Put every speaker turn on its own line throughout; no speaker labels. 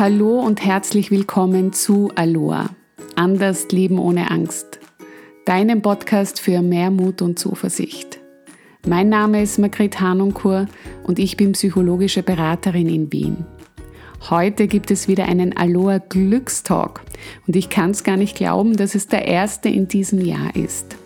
Hallo und herzlich willkommen zu Aloha. Anders Leben ohne Angst. Deinem Podcast für mehr Mut und Zuversicht. Mein Name ist Margret Hanunkur und ich bin psychologische Beraterin in Wien. Heute gibt es wieder einen Aloha Glückstalk und ich kann es gar nicht glauben, dass es der erste in diesem Jahr ist.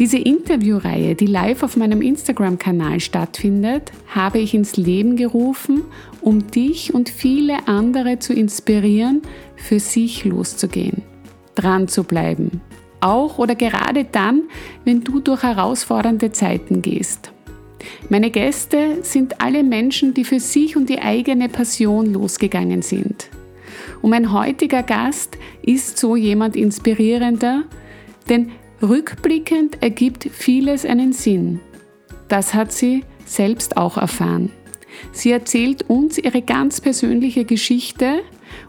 Diese Interviewreihe, die live auf meinem Instagram-Kanal stattfindet, habe ich ins Leben gerufen, um dich und viele andere zu inspirieren, für sich loszugehen, dran zu bleiben. Auch oder gerade dann, wenn du durch herausfordernde Zeiten gehst. Meine Gäste sind alle Menschen, die für sich und die eigene Passion losgegangen sind. Und mein heutiger Gast ist so jemand inspirierender, denn Rückblickend ergibt vieles einen Sinn. Das hat sie selbst auch erfahren. Sie erzählt uns ihre ganz persönliche Geschichte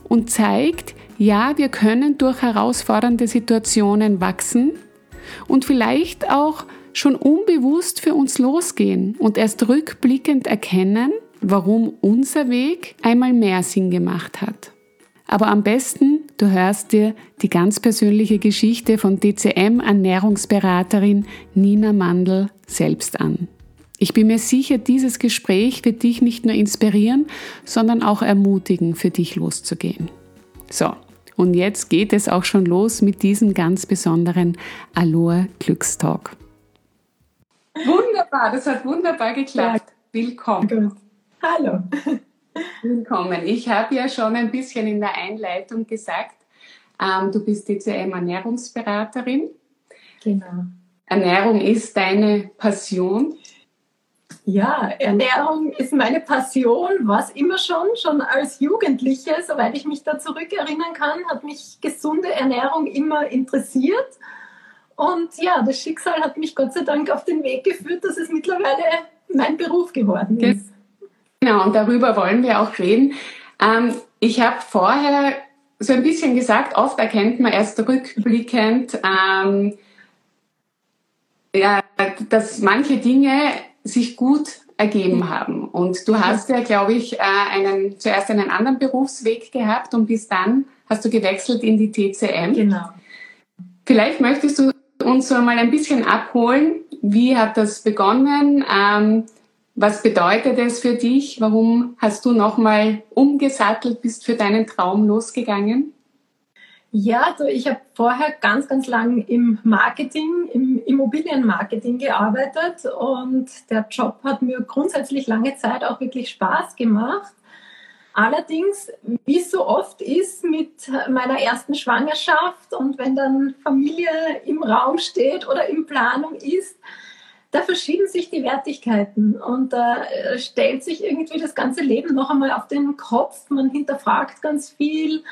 und zeigt, ja, wir können durch herausfordernde Situationen wachsen und vielleicht auch schon unbewusst für uns losgehen und erst rückblickend erkennen, warum unser Weg einmal mehr Sinn gemacht hat. Aber am besten, du hörst dir die ganz persönliche Geschichte von DCM-Ernährungsberaterin Nina Mandl selbst an. Ich bin mir sicher, dieses Gespräch wird dich nicht nur inspirieren, sondern auch ermutigen, für dich loszugehen. So, und jetzt geht es auch schon los mit diesem ganz besonderen Aloha Glückstalk. Wunderbar, das hat wunderbar geklappt. Willkommen. Gut.
Hallo.
Willkommen. Ich habe ja schon ein bisschen in der Einleitung gesagt, ähm, du bist DCM Ernährungsberaterin.
Genau.
Ernährung ist deine Passion.
Ja, Ernährung ist meine Passion, was immer schon, schon als Jugendliche, soweit ich mich da zurückerinnern kann, hat mich gesunde Ernährung immer interessiert. Und ja, das Schicksal hat mich Gott sei Dank auf den Weg geführt, dass es mittlerweile mein Beruf geworden ist.
Genau, und darüber wollen wir auch reden. Ähm, ich habe vorher so ein bisschen gesagt, oft erkennt man erst rückblickend, ähm, ja, dass manche Dinge sich gut ergeben haben. Und du hast ja, glaube ich, äh, einen, zuerst einen anderen Berufsweg gehabt und bis dann hast du gewechselt in die TCM.
Genau.
Vielleicht möchtest du uns so mal ein bisschen abholen. Wie hat das begonnen? Ähm, was bedeutet es für dich? Warum hast du nochmal umgesattelt, bist für deinen Traum losgegangen?
Ja, also ich habe vorher ganz, ganz lang im Marketing, im Immobilienmarketing gearbeitet und der Job hat mir grundsätzlich lange Zeit auch wirklich Spaß gemacht. Allerdings, wie es so oft ist mit meiner ersten Schwangerschaft und wenn dann Familie im Raum steht oder in Planung ist, da verschieben sich die Wertigkeiten und da äh, stellt sich irgendwie das ganze Leben noch einmal auf den Kopf. Man hinterfragt ganz viel.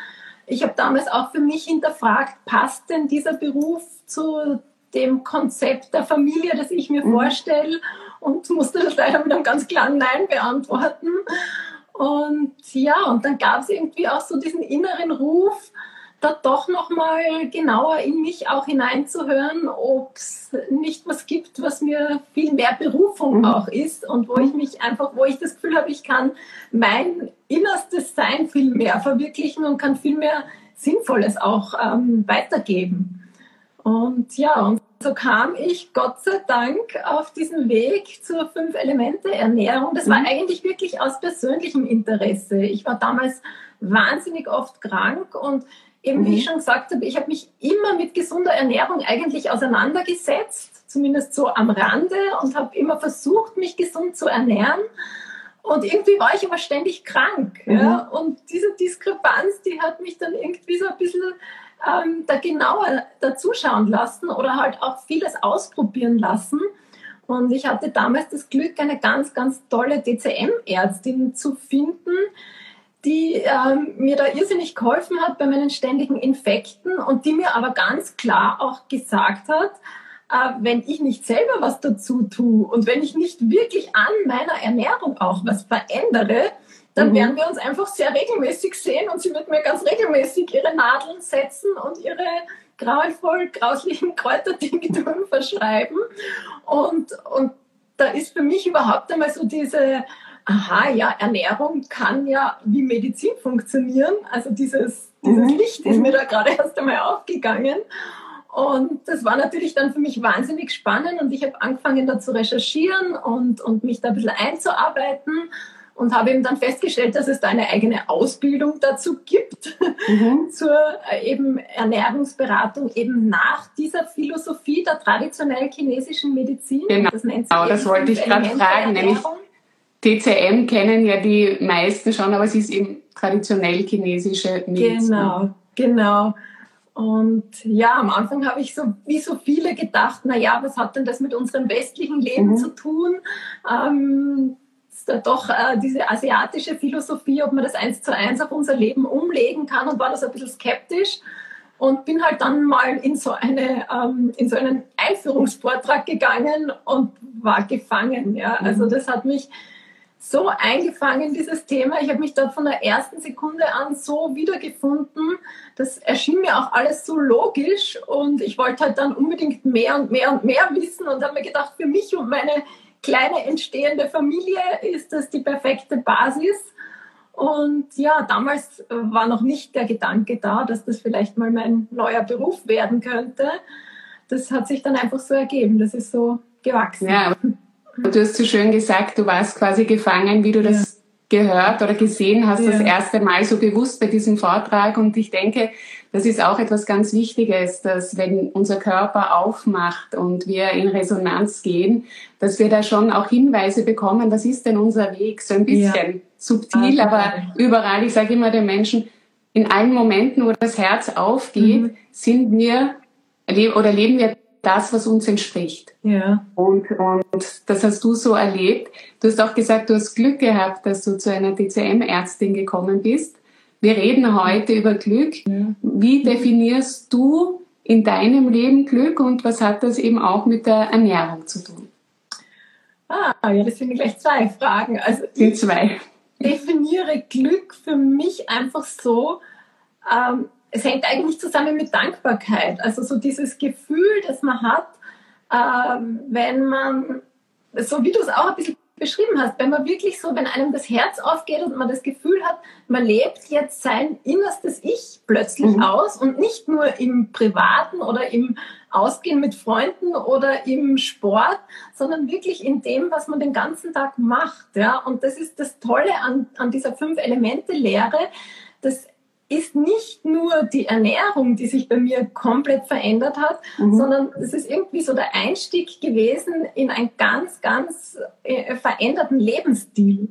Ich habe damals auch für mich hinterfragt, passt denn dieser Beruf zu dem Konzept der Familie, das ich mir mhm. vorstelle und musste das leider mit einem ganz klaren Nein beantworten. Und ja, und dann gab es irgendwie auch so diesen inneren Ruf, da doch nochmal genauer in mich auch hineinzuhören, ob es nicht was gibt, was mir viel mehr Berufung mhm. auch ist und wo ich mich einfach, wo ich das Gefühl habe, ich kann mein innerstes Sein viel mehr verwirklichen und kann viel mehr Sinnvolles auch ähm, weitergeben. Und ja, und so kam ich Gott sei Dank auf diesen Weg zur Fünf-Elemente-Ernährung. Das war mhm. eigentlich wirklich aus persönlichem Interesse. Ich war damals wahnsinnig oft krank und eben, wie ich mhm. schon gesagt habe, ich habe mich immer mit gesunder Ernährung eigentlich auseinandergesetzt, zumindest so am Rande und habe immer versucht, mich gesund zu ernähren. Und irgendwie war ich aber ständig krank. Mhm. Ja? Und diese Diskrepanz, die hat mich dann irgendwie so ein bisschen ähm, da genauer dazuschauen lassen oder halt auch vieles ausprobieren lassen. Und ich hatte damals das Glück, eine ganz, ganz tolle DCM-Ärztin zu finden, die ähm, mir da irrsinnig geholfen hat bei meinen ständigen Infekten und die mir aber ganz klar auch gesagt hat, äh, wenn ich nicht selber was dazu tue und wenn ich nicht wirklich an meiner Ernährung auch was verändere, dann mhm. werden wir uns einfach sehr regelmäßig sehen und sie wird mir ganz regelmäßig ihre Nadeln setzen und ihre grauenvoll grauslichen Kräutertinkturen verschreiben. Und, und da ist für mich überhaupt einmal so diese aha, ja, Ernährung kann ja wie Medizin funktionieren. Also dieses, dieses mhm. Licht ist mir mhm. da gerade erst einmal aufgegangen. Und das war natürlich dann für mich wahnsinnig spannend und ich habe angefangen da zu recherchieren und, und mich da ein bisschen einzuarbeiten und habe eben dann festgestellt, dass es da eine eigene Ausbildung dazu gibt, mhm. zur äh, eben Ernährungsberatung eben nach dieser Philosophie der traditionell chinesischen Medizin.
Genau, das, nennt sich genau, das wollte ich gerade fragen, nämlich TCM kennen ja die meisten schon, aber es ist eben traditionell chinesische Medizin.
Genau, genau. Und ja, am Anfang habe ich so wie so viele gedacht, na ja, was hat denn das mit unserem westlichen Leben mhm. zu tun? Ähm, ist da doch äh, diese asiatische Philosophie, ob man das eins zu eins auf unser Leben umlegen kann und war das ein bisschen skeptisch und bin halt dann mal in so eine ähm, in so einen Einführungsvortrag gegangen und war gefangen. Ja, also mhm. das hat mich so eingefangen, dieses Thema. Ich habe mich dort von der ersten Sekunde an so wiedergefunden. Das erschien mir auch alles so logisch und ich wollte halt dann unbedingt mehr und mehr und mehr wissen und habe mir gedacht, für mich und meine kleine entstehende Familie ist das die perfekte Basis. Und ja, damals war noch nicht der Gedanke da, dass das vielleicht mal mein neuer Beruf werden könnte. Das hat sich dann einfach so ergeben. Das ist so gewachsen.
Ja. Du hast so schön gesagt, du warst quasi gefangen, wie du ja. das gehört oder gesehen hast, ja. das erste Mal so bewusst bei diesem Vortrag. Und ich denke, das ist auch etwas ganz Wichtiges, dass wenn unser Körper aufmacht und wir in Resonanz gehen, dass wir da schon auch Hinweise bekommen, was ist denn unser Weg? So ein bisschen ja. subtil, aber überall. Ich sage immer den Menschen, in allen Momenten, wo das Herz aufgeht, mhm. sind wir oder leben wir das, was uns entspricht. Ja. Und, und das hast du so erlebt. Du hast auch gesagt, du hast Glück gehabt, dass du zu einer DCM-Ärztin gekommen bist. Wir reden heute über Glück. Ja. Wie definierst du in deinem Leben Glück und was hat das eben auch mit der Ernährung zu tun?
Ah, ja, das sind gleich zwei Fragen.
Also die zwei.
definiere Glück für mich einfach so, ähm, es hängt eigentlich zusammen mit Dankbarkeit. Also so dieses Gefühl, das man hat, ähm, wenn man, so wie du es auch ein bisschen beschrieben hast, wenn man wirklich so, wenn einem das Herz aufgeht und man das Gefühl hat, man lebt jetzt sein innerstes Ich plötzlich mhm. aus und nicht nur im Privaten oder im Ausgehen mit Freunden oder im Sport, sondern wirklich in dem, was man den ganzen Tag macht. Ja? Und das ist das Tolle an, an dieser Fünf-Elemente-Lehre, dass ist nicht nur die Ernährung, die sich bei mir komplett verändert hat, mhm. sondern es ist irgendwie so der Einstieg gewesen in einen ganz, ganz äh, veränderten Lebensstil.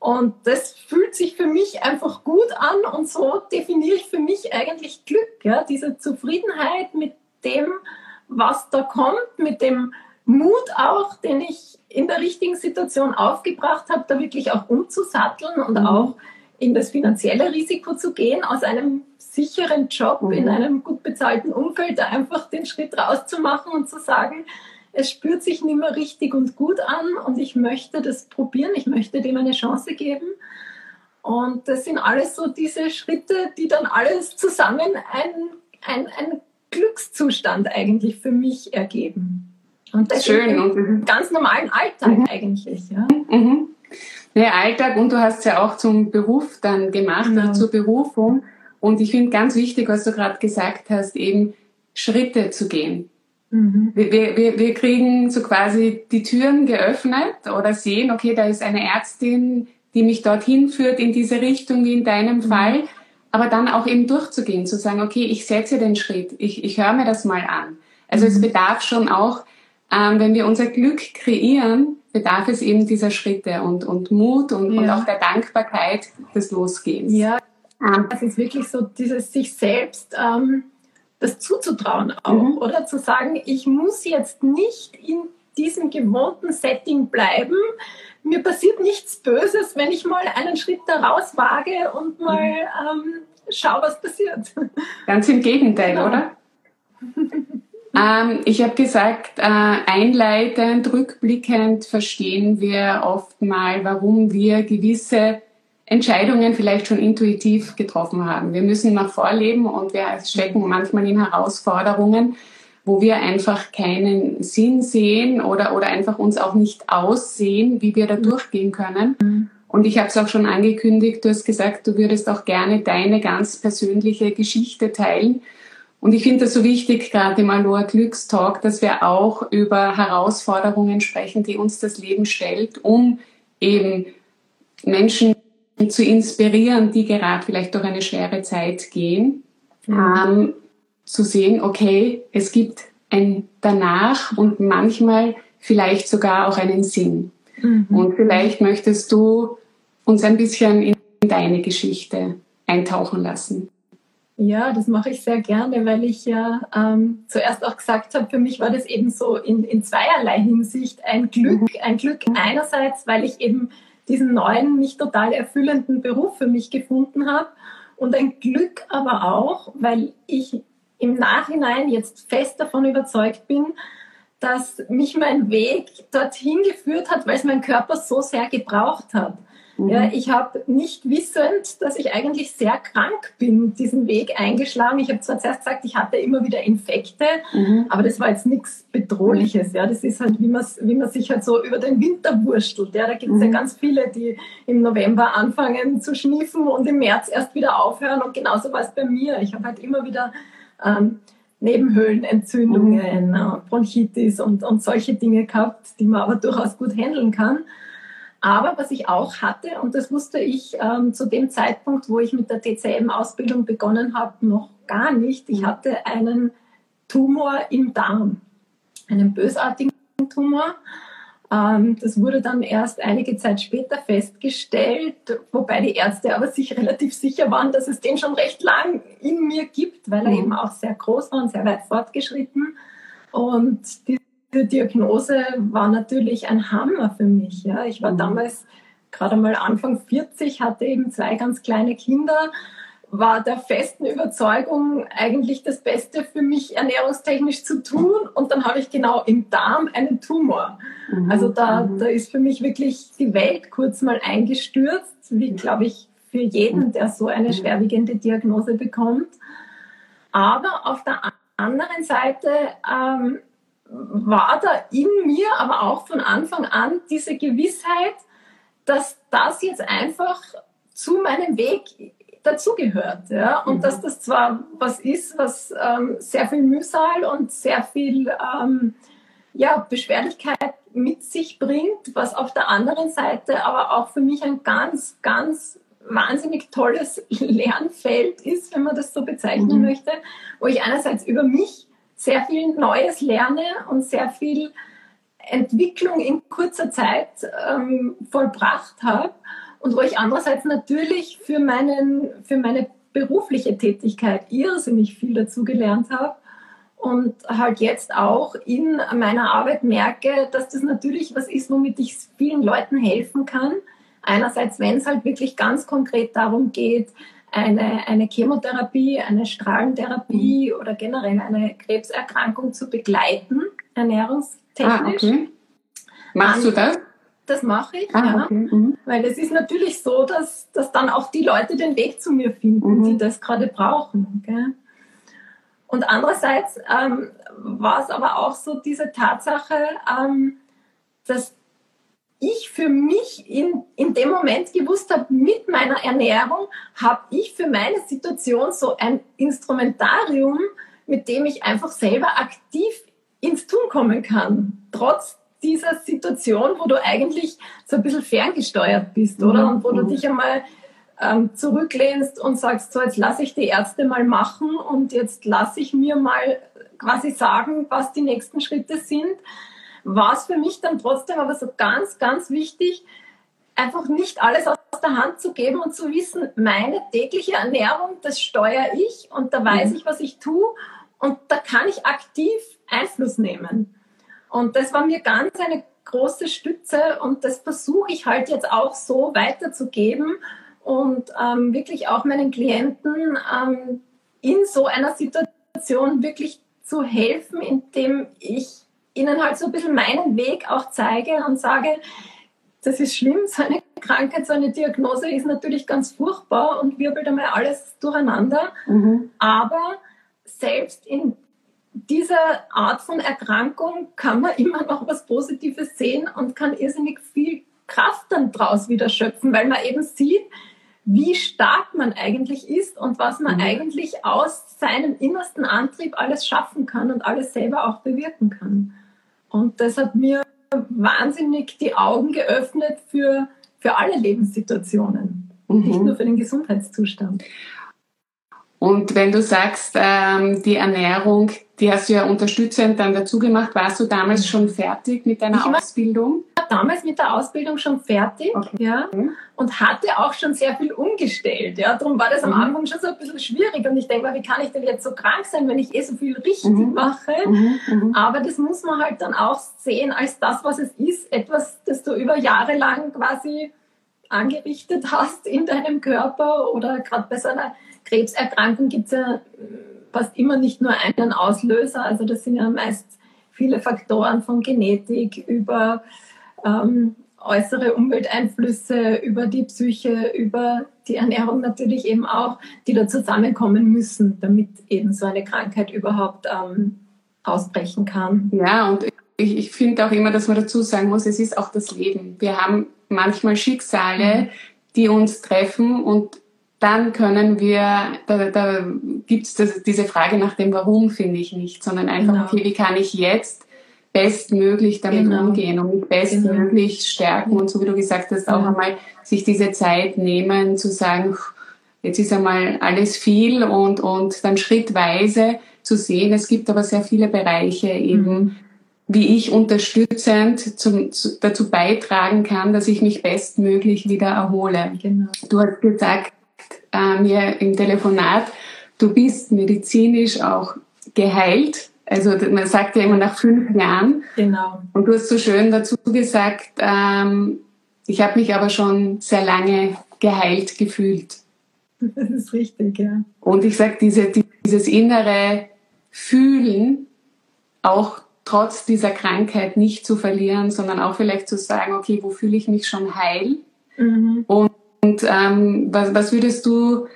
Und das fühlt sich für mich einfach gut an und so definiere ich für mich eigentlich Glück, ja, diese Zufriedenheit mit dem, was da kommt, mit dem Mut auch, den ich in der richtigen Situation aufgebracht habe, da wirklich auch umzusatteln und mhm. auch in das finanzielle Risiko zu gehen, aus einem sicheren Job mhm. in einem gut bezahlten Umfeld, einfach den Schritt rauszumachen und zu sagen, es spürt sich nicht mehr richtig und gut an und ich möchte das probieren, ich möchte dem eine Chance geben. Und das sind alles so diese Schritte, die dann alles zusammen ein, ein, ein Glückszustand eigentlich für mich ergeben. Und das Schön. im ganz normalen Alltag mhm. eigentlich. Ja. Mhm.
Der Alltag und du hast es ja auch zum Beruf dann gemacht, genau. zur Berufung. Und ich finde ganz wichtig, was du gerade gesagt hast, eben Schritte zu gehen. Mhm. Wir, wir, wir kriegen so quasi die Türen geöffnet oder sehen, okay, da ist eine Ärztin, die mich dorthin führt in diese Richtung wie in deinem mhm. Fall. Aber dann auch eben durchzugehen, zu sagen, okay, ich setze den Schritt, ich, ich höre mir das mal an. Also mhm. es bedarf schon auch, ähm, wenn wir unser Glück kreieren, bedarf es eben dieser Schritte und, und Mut und, ja. und auch der Dankbarkeit des Losgehens.
Ja, ähm, es ist wirklich so dieses sich selbst ähm, das zuzutrauen auch, mhm. oder zu sagen, ich muss jetzt nicht in diesem gewohnten Setting bleiben. Mir passiert nichts Böses, wenn ich mal einen Schritt da raus wage und mal mhm. ähm, schau, was passiert.
Ganz im Gegenteil, genau. oder? Ähm, ich habe gesagt, äh, einleitend, rückblickend verstehen wir oft mal, warum wir gewisse Entscheidungen vielleicht schon intuitiv getroffen haben. Wir müssen nach vorleben und wir stecken manchmal in Herausforderungen, wo wir einfach keinen Sinn sehen oder, oder einfach uns auch nicht aussehen, wie wir da mhm. durchgehen können. Mhm. Und ich habe es auch schon angekündigt, du hast gesagt, du würdest auch gerne deine ganz persönliche Geschichte teilen. Und ich finde das so wichtig, gerade im Aloha Glückstalk, dass wir auch über Herausforderungen sprechen, die uns das Leben stellt, um eben Menschen zu inspirieren, die gerade vielleicht durch eine schwere Zeit gehen, mhm. ähm, zu sehen, okay, es gibt ein Danach und manchmal vielleicht sogar auch einen Sinn. Mhm. Und vielleicht möchtest du uns ein bisschen in deine Geschichte eintauchen lassen.
Ja, das mache ich sehr gerne, weil ich ja ähm, zuerst auch gesagt habe, für mich war das eben so in, in zweierlei Hinsicht ein Glück. Mhm. Ein Glück einerseits, weil ich eben diesen neuen, mich total erfüllenden Beruf für mich gefunden habe und ein Glück aber auch, weil ich im Nachhinein jetzt fest davon überzeugt bin, dass mich mein Weg dorthin geführt hat, weil es mein Körper so sehr gebraucht hat. Mhm. Ja, ich habe nicht wissend, dass ich eigentlich sehr krank bin, diesen Weg eingeschlagen. Ich habe zwar zuerst gesagt, ich hatte immer wieder Infekte, mhm. aber das war jetzt nichts Bedrohliches. Ja, das ist halt, wie man, wie man sich halt so über den Winter wurstelt. Ja, da gibt es mhm. ja ganz viele, die im November anfangen zu schniefen und im März erst wieder aufhören. Und genauso war es bei mir. Ich habe halt immer wieder ähm, Nebenhöhlenentzündungen, mhm. äh, Bronchitis und, und solche Dinge gehabt, die man aber durchaus gut handeln kann. Aber was ich auch hatte, und das wusste ich ähm, zu dem Zeitpunkt, wo ich mit der TCM-Ausbildung begonnen habe, noch gar nicht. Ich hatte einen Tumor im Darm, einen bösartigen Tumor. Ähm, das wurde dann erst einige Zeit später festgestellt, wobei die Ärzte aber sich relativ sicher waren, dass es den schon recht lang in mir gibt, weil er mhm. eben auch sehr groß war und sehr weit fortgeschritten. Und diese Diagnose war natürlich ein Hammer für mich. Ja. Ich war mhm. damals gerade mal Anfang 40, hatte eben zwei ganz kleine Kinder war der festen Überzeugung, eigentlich das Beste für mich ernährungstechnisch zu tun. Und dann habe ich genau im Darm einen Tumor. Mhm. Also da, mhm. da ist für mich wirklich die Welt kurz mal eingestürzt, wie glaube ich für jeden, der so eine mhm. schwerwiegende Diagnose bekommt. Aber auf der anderen Seite ähm, war da in mir aber auch von Anfang an diese Gewissheit, dass das jetzt einfach zu meinem Weg dazugehört. Ja? Und mhm. dass das zwar was ist, was ähm, sehr viel Mühsal und sehr viel ähm, ja, Beschwerlichkeit mit sich bringt, was auf der anderen Seite aber auch für mich ein ganz, ganz wahnsinnig tolles Lernfeld ist, wenn man das so bezeichnen mhm. möchte, wo ich einerseits über mich sehr viel Neues lerne und sehr viel Entwicklung in kurzer Zeit ähm, vollbracht habe und wo ich andererseits natürlich für, meinen, für meine berufliche Tätigkeit irrsinnig viel dazu gelernt habe und halt jetzt auch in meiner Arbeit merke, dass das natürlich was ist, womit ich vielen Leuten helfen kann. Einerseits, wenn es halt wirklich ganz konkret darum geht, eine, eine Chemotherapie, eine Strahlentherapie mhm. oder generell eine Krebserkrankung zu begleiten, ernährungstechnisch. Ah, okay.
Machst du das?
Das mache ich, ah, ja. Okay. Mhm. Weil es ist natürlich so, dass, dass dann auch die Leute den Weg zu mir finden, mhm. die das gerade brauchen. Gell? Und andererseits ähm, war es aber auch so diese Tatsache, ähm, dass ich für mich in, in dem Moment gewusst habe, mit meiner Ernährung habe ich für meine Situation so ein Instrumentarium, mit dem ich einfach selber aktiv ins Tun kommen kann, trotz dieser Situation, wo du eigentlich so ein bisschen ferngesteuert bist, oder? Mhm. Und wo du dich einmal ähm, zurücklehnst und sagst, so jetzt lasse ich die Ärzte mal machen und jetzt lasse ich mir mal quasi sagen, was die nächsten Schritte sind, war es für mich dann trotzdem aber so ganz, ganz wichtig, einfach nicht alles aus der Hand zu geben und zu wissen, meine tägliche Ernährung, das steuere ich und da weiß mhm. ich, was ich tue und da kann ich aktiv Einfluss nehmen. Und das war mir ganz eine große Stütze und das versuche ich halt jetzt auch so weiterzugeben und ähm, wirklich auch meinen Klienten ähm, in so einer Situation wirklich zu helfen, indem ich ihnen halt so ein bisschen meinen Weg auch zeige und sage, das ist schlimm, so eine Krankheit, so eine Diagnose ist natürlich ganz furchtbar und wirbelt einmal alles durcheinander. Mhm. Aber selbst in diese Art von Erkrankung kann man immer noch was Positives sehen und kann irrsinnig viel Kraft dann draus wieder schöpfen, weil man eben sieht, wie stark man eigentlich ist und was man mhm. eigentlich aus seinem innersten Antrieb alles schaffen kann und alles selber auch bewirken kann. Und das hat mir wahnsinnig die Augen geöffnet für, für alle Lebenssituationen, mhm. nicht nur für den Gesundheitszustand.
Und wenn du sagst, ähm, die Ernährung, die hast du ja unterstützend dann dazu gemacht, warst du damals schon fertig mit deiner ich Ausbildung?
War damals mit der Ausbildung schon fertig, okay. ja, und hatte auch schon sehr viel umgestellt, ja. Darum war das am mhm. Anfang schon so ein bisschen schwierig und ich denke mal, wie kann ich denn jetzt so krank sein, wenn ich eh so viel richtig mhm. mache? Mhm. mhm. Aber das muss man halt dann auch sehen als das, was es ist, etwas, das du über Jahre lang quasi angerichtet hast in deinem Körper oder gerade bei so einer Krebserkrankung gibt es ja fast immer nicht nur einen Auslöser. Also das sind ja meist viele Faktoren von Genetik über ähm, äußere Umwelteinflüsse, über die Psyche, über die Ernährung natürlich eben auch, die da zusammenkommen müssen, damit eben so eine Krankheit überhaupt ähm, ausbrechen kann.
Ja, und ich, ich finde auch immer, dass man dazu sagen muss, es ist auch das Leben. Wir haben manchmal Schicksale, mhm. die uns treffen und dann können wir, da, da gibt es diese Frage nach dem Warum, finde ich nicht, sondern einfach, genau. okay, wie kann ich jetzt bestmöglich damit genau. umgehen und mich bestmöglich genau. stärken und so wie du gesagt hast, auch ja. einmal sich diese Zeit nehmen, zu sagen, jetzt ist einmal alles viel und, und dann schrittweise zu sehen, es gibt aber sehr viele Bereiche eben, mhm. wie ich unterstützend zum, zu, dazu beitragen kann, dass ich mich bestmöglich wieder erhole. Genau. Du hast gesagt, äh, mir im Telefonat, du bist medizinisch auch geheilt. Also man sagt ja immer nach fünf Jahren.
Genau.
Und du hast so schön dazu gesagt, ähm, ich habe mich aber schon sehr lange geheilt gefühlt.
Das ist richtig, ja.
Und ich sage, diese, dieses innere Fühlen, auch trotz dieser Krankheit nicht zu verlieren, sondern auch vielleicht zu sagen, okay, wo fühle ich mich schon heil? Mhm. Und und ähm, was, was würdest du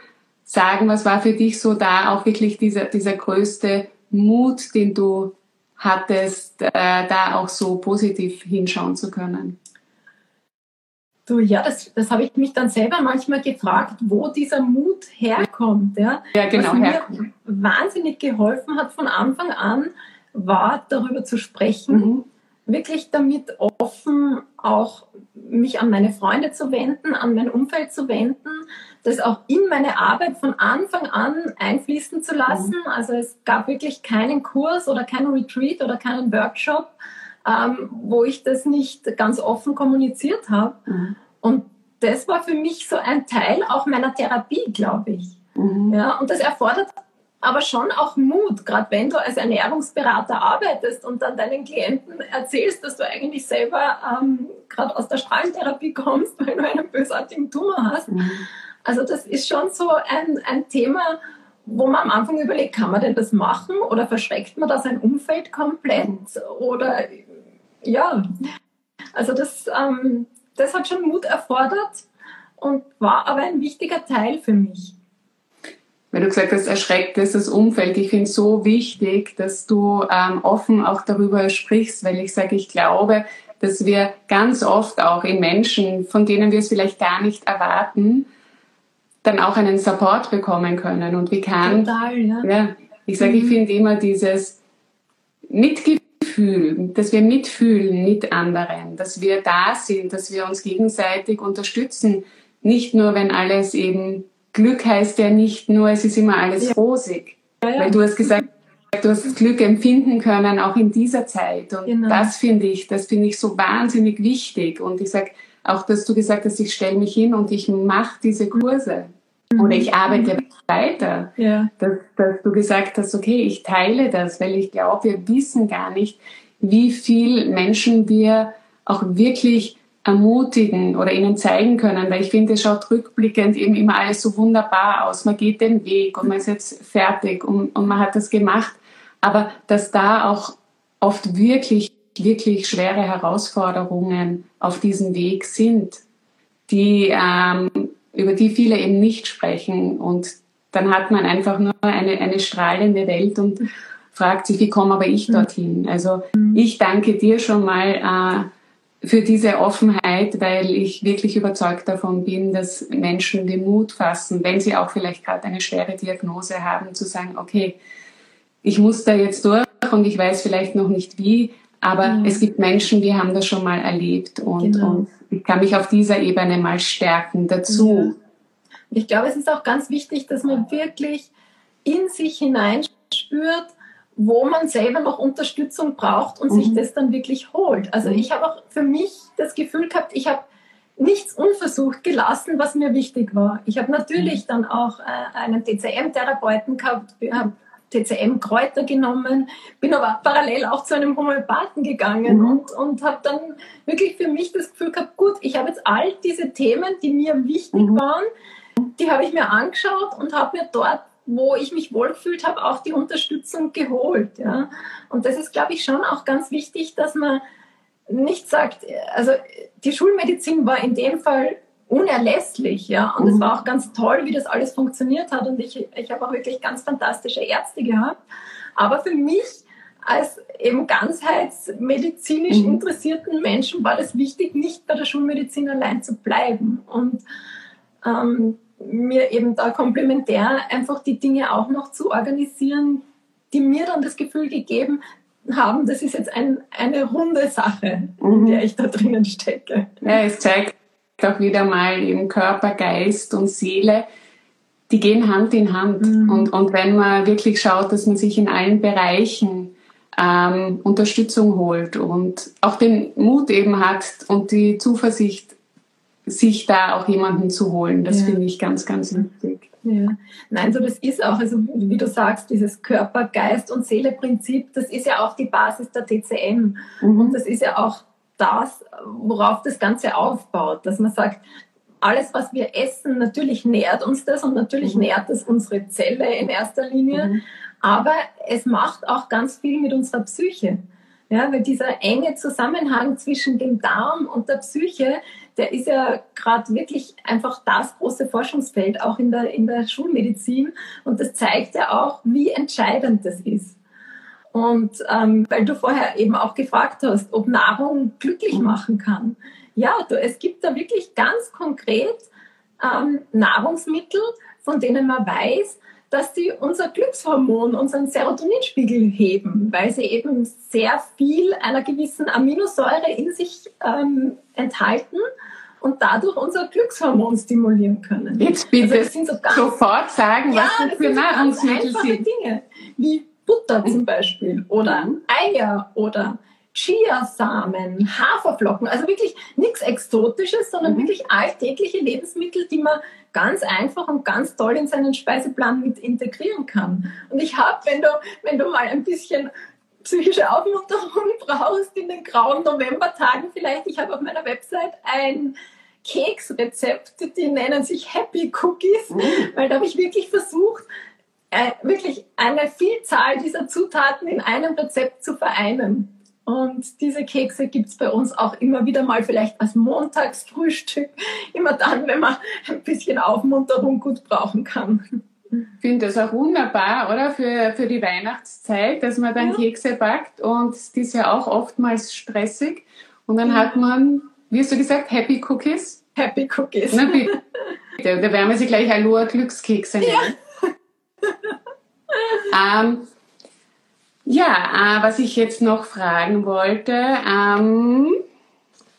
sagen, was war für dich so da auch wirklich dieser, dieser größte Mut, den du hattest, äh, da auch so positiv hinschauen zu können?
Du, ja, das, das habe ich mich dann selber manchmal gefragt, wo dieser Mut herkommt. Ja,
ja genau.
Was mir wahnsinnig geholfen hat von Anfang an, war darüber zu sprechen, mhm. Wirklich damit offen auch mich an meine Freunde zu wenden, an mein Umfeld zu wenden, das auch in meine Arbeit von Anfang an einfließen zu lassen. Mhm. Also es gab wirklich keinen Kurs oder keinen Retreat oder keinen Workshop, ähm, wo ich das nicht ganz offen kommuniziert habe. Mhm. Und das war für mich so ein Teil auch meiner Therapie, glaube ich. Mhm. Ja, und das erfordert aber schon auch Mut, gerade wenn du als Ernährungsberater arbeitest und dann deinen Klienten erzählst, dass du eigentlich selber ähm, gerade aus der Strahlentherapie kommst, weil du einen bösartigen Tumor hast. Mhm. Also das ist schon so ein, ein Thema, wo man am Anfang überlegt, kann man denn das machen oder verschreckt man da sein Umfeld komplett oder ja, also das, ähm, das hat schon Mut erfordert und war aber ein wichtiger Teil für mich
weil du gesagt hast, erschreckt ist das Umfeld. Ich finde es so wichtig, dass du ähm, offen auch darüber sprichst, weil ich sage, ich glaube, dass wir ganz oft auch in Menschen, von denen wir es vielleicht gar nicht erwarten, dann auch einen Support bekommen können. Und wie kann.
Total, ja.
ja ich sage, mhm. ich finde immer dieses Mitgefühl, dass wir mitfühlen mit anderen, dass wir da sind, dass wir uns gegenseitig unterstützen. Nicht nur, wenn alles eben Glück heißt ja nicht nur, es ist immer alles ja. rosig. Ja, ja. Weil du hast gesagt, du hast das Glück empfinden können, auch in dieser Zeit. Und genau. das finde ich, das finde ich so wahnsinnig wichtig. Und ich sage auch, dass du gesagt hast, ich stelle mich hin und ich mache diese Kurse. Mhm. Oder ich arbeite mhm. weiter. Ja. Dass, dass du gesagt hast, okay, ich teile das, weil ich glaube, wir wissen gar nicht, wie viel Menschen wir auch wirklich ermutigen oder ihnen zeigen können, weil ich finde, es schaut rückblickend eben immer alles so wunderbar aus. Man geht den Weg und man ist jetzt fertig und, und man hat das gemacht. Aber dass da auch oft wirklich, wirklich schwere Herausforderungen auf diesem Weg sind, die, ähm, über die viele eben nicht sprechen. Und dann hat man einfach nur eine, eine strahlende Welt und fragt sich, wie komme aber ich mhm. dorthin? Also ich danke dir schon mal äh, für diese Offenheit, weil ich wirklich überzeugt davon bin, dass Menschen den Mut fassen, wenn sie auch vielleicht gerade eine schwere Diagnose haben, zu sagen, okay, ich muss da jetzt durch und ich weiß vielleicht noch nicht wie, aber ja. es gibt Menschen, die haben das schon mal erlebt und, genau. und ich kann mich auf dieser Ebene mal stärken dazu.
Ja. Ich glaube, es ist auch ganz wichtig, dass man wirklich in sich hineinspürt, wo man selber noch Unterstützung braucht und mhm. sich das dann wirklich holt. Also mhm. ich habe auch für mich das Gefühl gehabt, ich habe nichts unversucht gelassen, was mir wichtig war. Ich habe natürlich mhm. dann auch äh, einen TCM-Therapeuten gehabt, habe TCM-Kräuter genommen, bin aber parallel auch zu einem Homöopathen gegangen mhm. und, und habe dann wirklich für mich das Gefühl gehabt, gut, ich habe jetzt all diese Themen, die mir wichtig mhm. waren, die habe ich mir angeschaut und habe mir dort wo ich mich wohlgefühlt habe, auch die Unterstützung geholt. Ja. Und das ist, glaube ich, schon auch ganz wichtig, dass man nicht sagt, also die Schulmedizin war in dem Fall unerlässlich, ja. Und es mhm. war auch ganz toll, wie das alles funktioniert hat. Und ich, ich habe auch wirklich ganz fantastische Ärzte gehabt. Aber für mich als eben ganzheitsmedizinisch mhm. interessierten Menschen war das wichtig, nicht bei der Schulmedizin allein zu bleiben und ähm, mir eben da komplementär einfach die Dinge auch noch zu organisieren, die mir dann das Gefühl gegeben haben, das ist jetzt ein, eine runde Sache, mhm. in der ich da drinnen stecke.
Ja, es zeigt auch wieder mal eben Körper, Geist und Seele, die gehen Hand in Hand. Mhm. Und, und wenn man wirklich schaut, dass man sich in allen Bereichen ähm, Unterstützung holt und auch den Mut eben hat und die Zuversicht, sich da auch jemanden zu holen, das ja. finde ich ganz, ganz wichtig.
Ja. Nein, so das ist auch, also wie du sagst, dieses Körper, Geist und Seele-Prinzip, das ist ja auch die Basis der TCM. Mhm. Und das ist ja auch das, worauf das Ganze aufbaut, dass man sagt, alles, was wir essen, natürlich nährt uns das und natürlich mhm. nährt es unsere Zelle in erster Linie, mhm. aber es macht auch ganz viel mit unserer Psyche. Ja, weil dieser enge Zusammenhang zwischen dem Darm und der Psyche, der ist ja gerade wirklich einfach das große Forschungsfeld, auch in der, in der Schulmedizin. Und das zeigt ja auch, wie entscheidend das ist. Und ähm, weil du vorher eben auch gefragt hast, ob Nahrung glücklich mhm. machen kann. Ja, du, es gibt da wirklich ganz konkret ähm, Nahrungsmittel, von denen man weiß, dass sie unser Glückshormon, unseren Serotoninspiegel heben, weil sie eben sehr viel einer gewissen Aminosäure in sich ähm, enthalten und dadurch unser Glückshormon stimulieren können.
Jetzt bitte also so sofort sagen, ja, was das für Nahrungsmittel sind.
Dinge, wie Butter zum Beispiel oder mhm. Eier oder Chiasamen, Haferflocken, also wirklich nichts Exotisches, sondern mhm. wirklich alltägliche Lebensmittel, die man ganz einfach und ganz toll in seinen Speiseplan mit integrieren kann. Und ich habe, wenn du, wenn du mal ein bisschen psychische Aufmunterung brauchst in den grauen Novembertagen vielleicht, ich habe auf meiner Website ein Keksrezept, die nennen sich Happy Cookies, mhm. weil da habe ich wirklich versucht, äh, wirklich eine Vielzahl dieser Zutaten in einem Rezept zu vereinen. Und diese Kekse gibt's bei uns auch immer wieder mal vielleicht als Montagsfrühstück, immer dann, wenn man ein bisschen Aufmunterung gut brauchen kann.
Ich finde das auch wunderbar, oder? Für, für die Weihnachtszeit, dass man dann ja. Kekse backt und die ist ja auch oftmals stressig. Und dann ja. hat man, wie hast du gesagt, Happy Cookies?
Happy Cookies.
Na bitte. Da werden wir sie gleich Aloha Glückskekse nennen. Ja. ähm, ja, äh, was ich jetzt noch fragen wollte, ähm,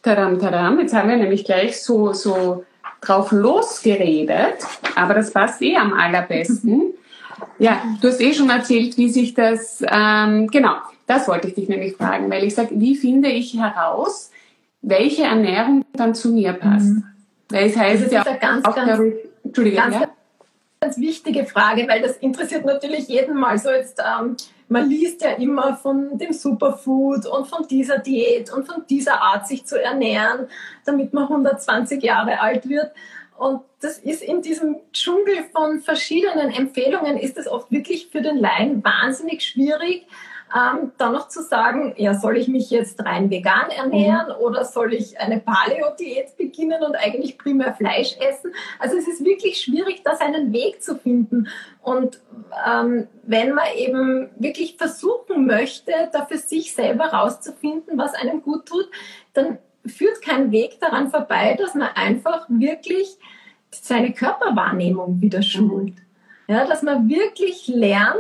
tadam, tadam, jetzt haben wir nämlich gleich so, so drauf losgeredet, aber das passt eh am allerbesten. Ja, du hast eh schon erzählt, wie sich das, ähm, genau, das wollte ich dich nämlich fragen, weil ich sage, wie finde ich heraus, welche Ernährung dann zu mir passt? Mhm.
Weil es heißt ja, ja ganz, auch ganz, Entschuldigung, ganz, ja? Ganz wichtige Frage, weil das interessiert natürlich jeden mal. So jetzt, ähm, man liest ja immer von dem Superfood und von dieser Diät und von dieser Art, sich zu ernähren, damit man 120 Jahre alt wird. Und das ist in diesem Dschungel von verschiedenen Empfehlungen, ist es oft wirklich für den Laien wahnsinnig schwierig, ähm, dann noch zu sagen, ja, soll ich mich jetzt rein vegan ernähren mhm. oder soll ich eine Paleo-Diät beginnen und eigentlich primär Fleisch essen? Also es ist wirklich schwierig, da seinen Weg zu finden. Und ähm, wenn man eben wirklich versuchen möchte, da für sich selber rauszufinden, was einem gut tut, dann führt kein Weg daran vorbei, dass man einfach wirklich seine Körperwahrnehmung wieder schult. Ja, dass man wirklich lernt,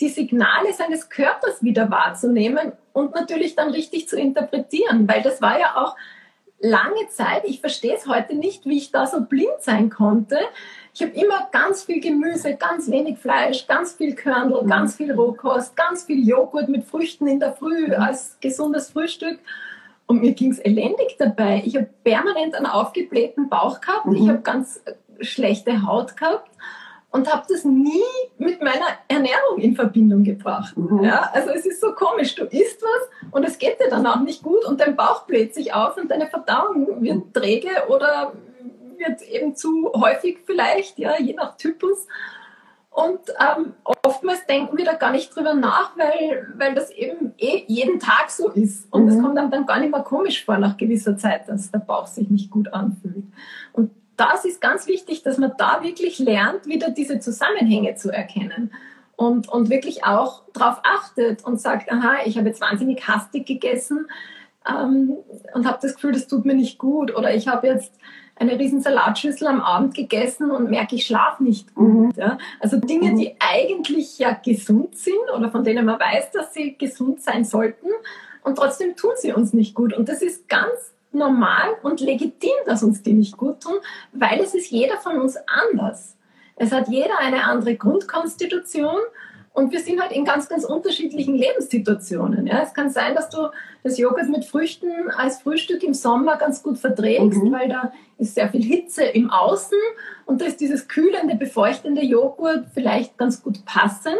die Signale seines Körpers wieder wahrzunehmen und natürlich dann richtig zu interpretieren, weil das war ja auch lange Zeit, ich verstehe es heute nicht, wie ich da so blind sein konnte. Ich habe immer ganz viel Gemüse, ganz wenig Fleisch, ganz viel Körnel, mhm. ganz viel Rohkost, ganz viel Joghurt mit Früchten in der Früh als gesundes Frühstück. Und mir ging es elendig dabei. Ich habe permanent einen aufgeblähten Bauch gehabt. Mhm. Ich habe ganz schlechte Haut gehabt und habe das nie mit meiner Ernährung in Verbindung gebracht. Mhm. Ja, also es ist so komisch, du isst was und es geht dir dann auch nicht gut und dein Bauch bläht sich auf und deine Verdauung wird mhm. träge oder wird eben zu häufig vielleicht, ja, je nach Typus. Und ähm, oftmals denken wir da gar nicht drüber nach, weil, weil das eben eh jeden Tag so ist. Und es mhm. kommt einem dann gar nicht mehr komisch vor nach gewisser Zeit, dass der Bauch sich nicht gut anfühlt. Und das ist ganz wichtig, dass man da wirklich lernt, wieder diese Zusammenhänge zu erkennen. Und, und wirklich auch darauf achtet und sagt, aha, ich habe jetzt wahnsinnig hastig gegessen ähm, und habe das Gefühl, das tut mir nicht gut. Oder ich habe jetzt eine riesen Salatschüssel am Abend gegessen und merke, ich schlafe nicht gut. Mhm. Ja? Also Dinge, die eigentlich ja gesund sind oder von denen man weiß, dass sie gesund sein sollten und trotzdem tun sie uns nicht gut. Und das ist ganz normal und legitim, dass uns die nicht gut tun, weil es ist jeder von uns anders. Es hat jeder eine andere Grundkonstitution und wir sind halt in ganz, ganz unterschiedlichen Lebenssituationen. Ja, es kann sein, dass du das Joghurt mit Früchten als Frühstück im Sommer ganz gut verträgst, mhm. weil da ist sehr viel Hitze im Außen und da ist dieses kühlende, befeuchtende Joghurt vielleicht ganz gut passend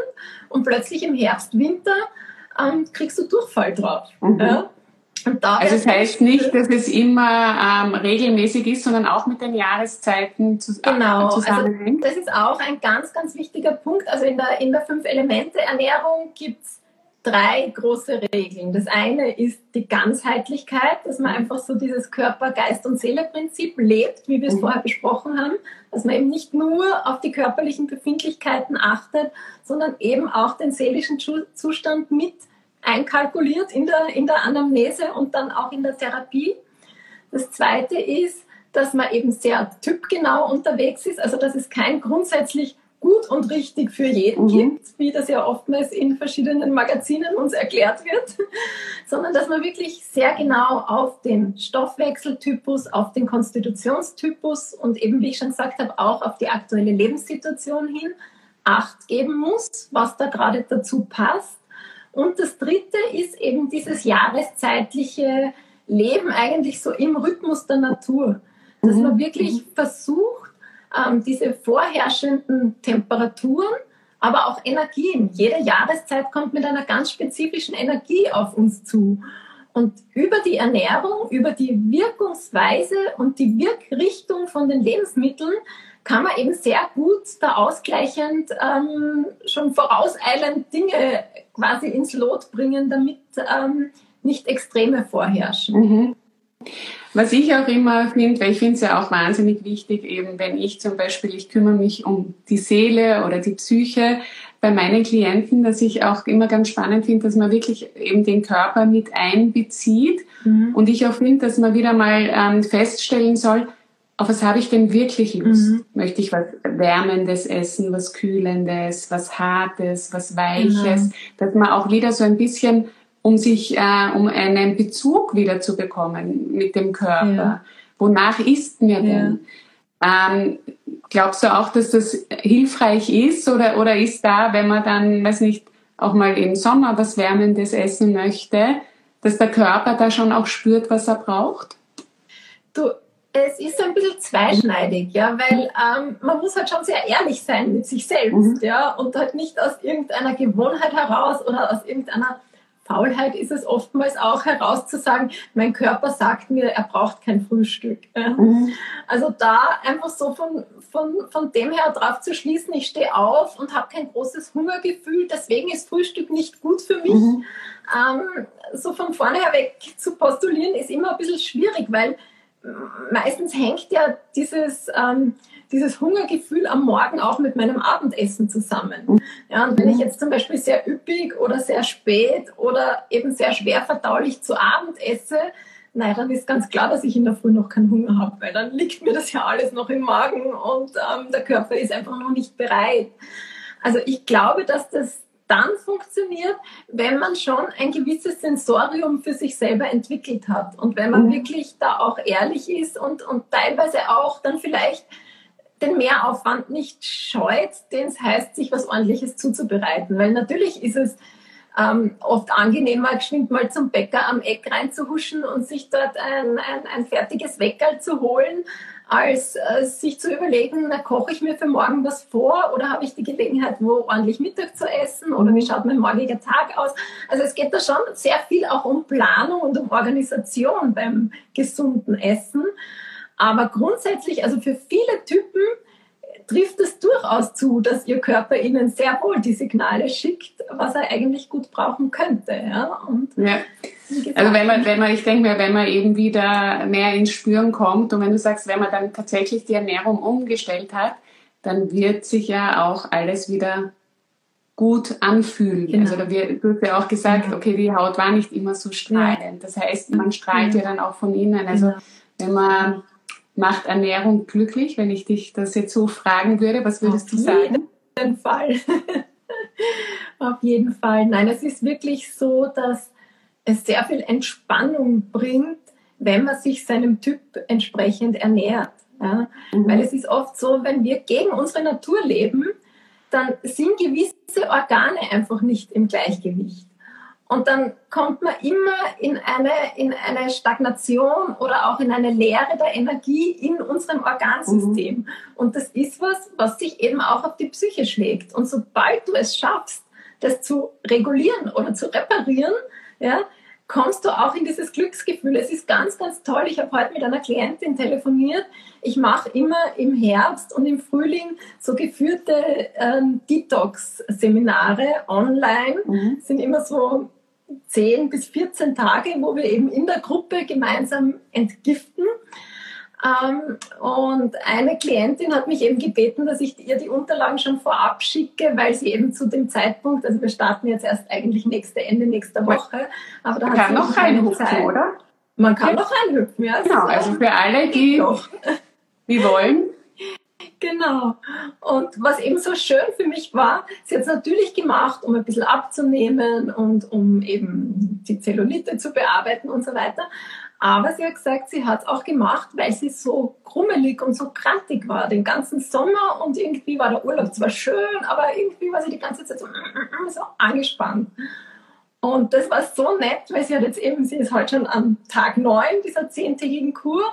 und plötzlich im Herbst, Winter ähm, kriegst du Durchfall drauf.
Mhm. Ja? Also es das heißt nicht, dass es immer ähm, regelmäßig ist, sondern auch mit den Jahreszeiten zu,
genau. zusammenhängt. Also das ist auch ein ganz, ganz wichtiger Punkt. Also in der, in der Fünf-Elemente-Ernährung gibt es drei große Regeln. Das eine ist die Ganzheitlichkeit, dass man einfach so dieses Körper, Geist und Seele-Prinzip lebt, wie wir es mhm. vorher besprochen haben. Dass man eben nicht nur auf die körperlichen Befindlichkeiten achtet, sondern eben auch den seelischen Zustand mit einkalkuliert in der, in der Anamnese und dann auch in der Therapie. Das zweite ist, dass man eben sehr typgenau unterwegs ist, also dass es kein grundsätzlich gut und richtig für jeden mhm. gibt, wie das ja oftmals in verschiedenen Magazinen uns erklärt wird, sondern dass man wirklich sehr genau auf den Stoffwechseltypus, auf den Konstitutionstypus und eben, wie ich schon gesagt habe, auch auf die aktuelle Lebenssituation hin Acht geben muss, was da gerade dazu passt und das Dritte ist eben dieses jahreszeitliche Leben eigentlich so im Rhythmus der Natur. Dass mhm. man wirklich versucht, ähm, diese vorherrschenden Temperaturen, aber auch Energien. Jede Jahreszeit kommt mit einer ganz spezifischen Energie auf uns zu. Und über die Ernährung, über die Wirkungsweise und die Wirkrichtung von den Lebensmitteln kann man eben sehr gut da ausgleichend ähm, schon vorauseilend Dinge quasi ins Lot bringen, damit ähm, nicht Extreme vorherrschen. Mhm.
Was ich auch immer finde, weil ich finde es ja auch wahnsinnig wichtig, eben wenn ich zum Beispiel, ich kümmere mich um die Seele oder die Psyche bei meinen Klienten, dass ich auch immer ganz spannend finde, dass man wirklich eben den Körper mit einbezieht. Mhm. Und ich auch finde, dass man wieder mal ähm, feststellen soll, auf was habe ich denn wirklich Lust? Mhm. Möchte ich was Wärmendes essen, was Kühlendes, was Hartes, was Weiches, mhm. dass man auch wieder so ein bisschen, um sich, äh, um einen Bezug wieder zu bekommen mit dem Körper. Ja. Wonach isst mir denn? Ja. Ähm, glaubst du auch, dass das hilfreich ist oder, oder ist da, wenn man dann, weiß nicht, auch mal im Sommer was Wärmendes essen möchte, dass der Körper da schon auch spürt, was er braucht?
Du, es ist ein bisschen zweischneidig, ja, weil ähm, man muss halt schon sehr ehrlich sein mit sich selbst, mhm. ja, und halt nicht aus irgendeiner Gewohnheit heraus oder aus irgendeiner Faulheit ist es oftmals auch herauszusagen, mein Körper sagt mir, er braucht kein Frühstück. Mhm. Also da einfach so von, von, von dem her drauf zu schließen, ich stehe auf und habe kein großes Hungergefühl, deswegen ist Frühstück nicht gut für mich. Mhm. Ähm, so von vornheher weg zu postulieren ist immer ein bisschen schwierig, weil meistens hängt ja dieses, ähm, dieses Hungergefühl am Morgen auch mit meinem Abendessen zusammen. Ja, und wenn ich jetzt zum Beispiel sehr üppig oder sehr spät oder eben sehr schwer verdaulich zu Abend esse, nein, dann ist ganz klar, dass ich in der Früh noch keinen Hunger habe, weil dann liegt mir das ja alles noch im Magen und ähm, der Körper ist einfach noch nicht bereit. Also ich glaube, dass das dann funktioniert, wenn man schon ein gewisses Sensorium für sich selber entwickelt hat und wenn man mhm. wirklich da auch ehrlich ist und, und teilweise auch dann vielleicht den Mehraufwand nicht scheut, den es heißt, sich was Ordentliches zuzubereiten. Weil natürlich ist es ähm, oft angenehmer, geschwind mal zum Bäcker am Eck reinzuhuschen und sich dort ein, ein, ein fertiges Weckerl zu holen, als äh, sich zu überlegen, na, koche ich mir für morgen was vor oder habe ich die Gelegenheit, wo ordentlich Mittag zu essen oder wie schaut mein morgiger Tag aus. Also es geht da schon sehr viel auch um Planung und um Organisation beim gesunden Essen. Aber grundsätzlich, also für viele Typen trifft es durchaus zu, dass ihr Körper ihnen sehr wohl die Signale schickt, was er eigentlich gut brauchen könnte. Ja?
Und ja. Also wenn man, wenn man, ich denke mir, wenn man eben wieder mehr ins Spüren kommt und wenn du sagst, wenn man dann tatsächlich die Ernährung umgestellt hat, dann wird sich ja auch alles wieder gut anfühlen. Genau. Also da wird, ja auch gesagt, genau. okay, die Haut war nicht immer so strahlend. Das heißt, man strahlt ja dann auch von innen. Also genau. wenn man macht Ernährung glücklich, wenn ich dich das jetzt so fragen würde, was würdest Auf du sagen?
Auf jeden Fall. Auf jeden Fall. Nein, es ist wirklich so, dass es sehr viel Entspannung bringt, wenn man sich seinem Typ entsprechend ernährt. Ja? Mhm. Weil es ist oft so, wenn wir gegen unsere Natur leben, dann sind gewisse Organe einfach nicht im Gleichgewicht. Und dann kommt man immer in eine, in eine Stagnation oder auch in eine Leere der Energie in unserem Organsystem. Mhm. Und das ist was, was sich eben auch auf die Psyche schlägt. Und sobald du es schaffst, das zu regulieren oder zu reparieren, ja, kommst du auch in dieses Glücksgefühl. Es ist ganz, ganz toll. Ich habe heute mit einer Klientin telefoniert. Ich mache immer im Herbst und im Frühling so geführte ähm, Detox-Seminare online. Mhm. Sind immer so 10 bis 14 Tage, wo wir eben in der Gruppe gemeinsam entgiften. Ähm, und eine Klientin hat mich eben gebeten, dass ich ihr die Unterlagen schon vorab schicke, weil sie eben zu dem Zeitpunkt, also wir starten jetzt erst eigentlich nächste Ende nächster Woche,
aber da Man kann noch reinhüpfen, oder?
Man kann noch reinhüpfen, ja.
Genau, also für alle, die, die wollen,
Genau. Und was eben so schön für mich war, sie hat es natürlich gemacht, um ein bisschen abzunehmen und um eben die Zellulite zu bearbeiten und so weiter. Aber sie hat gesagt, sie hat es auch gemacht, weil sie so krummelig und so krantig war den ganzen Sommer und irgendwie war der Urlaub zwar schön, aber irgendwie war sie die ganze Zeit so, so angespannt. Und das war so nett, weil sie hat jetzt eben, sie ist heute schon am Tag neun dieser zehntägigen Kur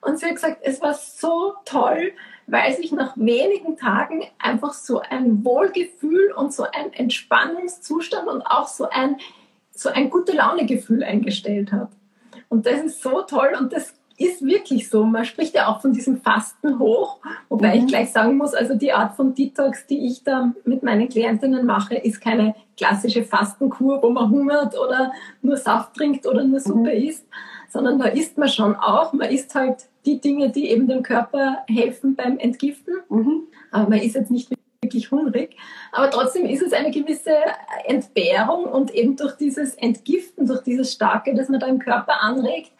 und sie hat gesagt, es war so toll, weil sich nach wenigen Tagen einfach so ein Wohlgefühl und so ein Entspannungszustand und auch so ein, so ein gute Launegefühl eingestellt hat. Und das ist so toll und das ist wirklich so. Man spricht ja auch von diesem Fasten hoch, wobei mhm. ich gleich sagen muss, also die Art von Detox, die ich da mit meinen Klientinnen mache, ist keine klassische Fastenkur, wo man hungert oder nur Saft trinkt oder nur Suppe mhm. isst, sondern da isst man schon auch. Man isst halt die Dinge, die eben dem Körper helfen beim Entgiften. Mhm. Aber man ist jetzt nicht wirklich hungrig. Aber trotzdem ist es eine gewisse Entbehrung und eben durch dieses Entgiften, durch dieses Starke, das man da im Körper anregt,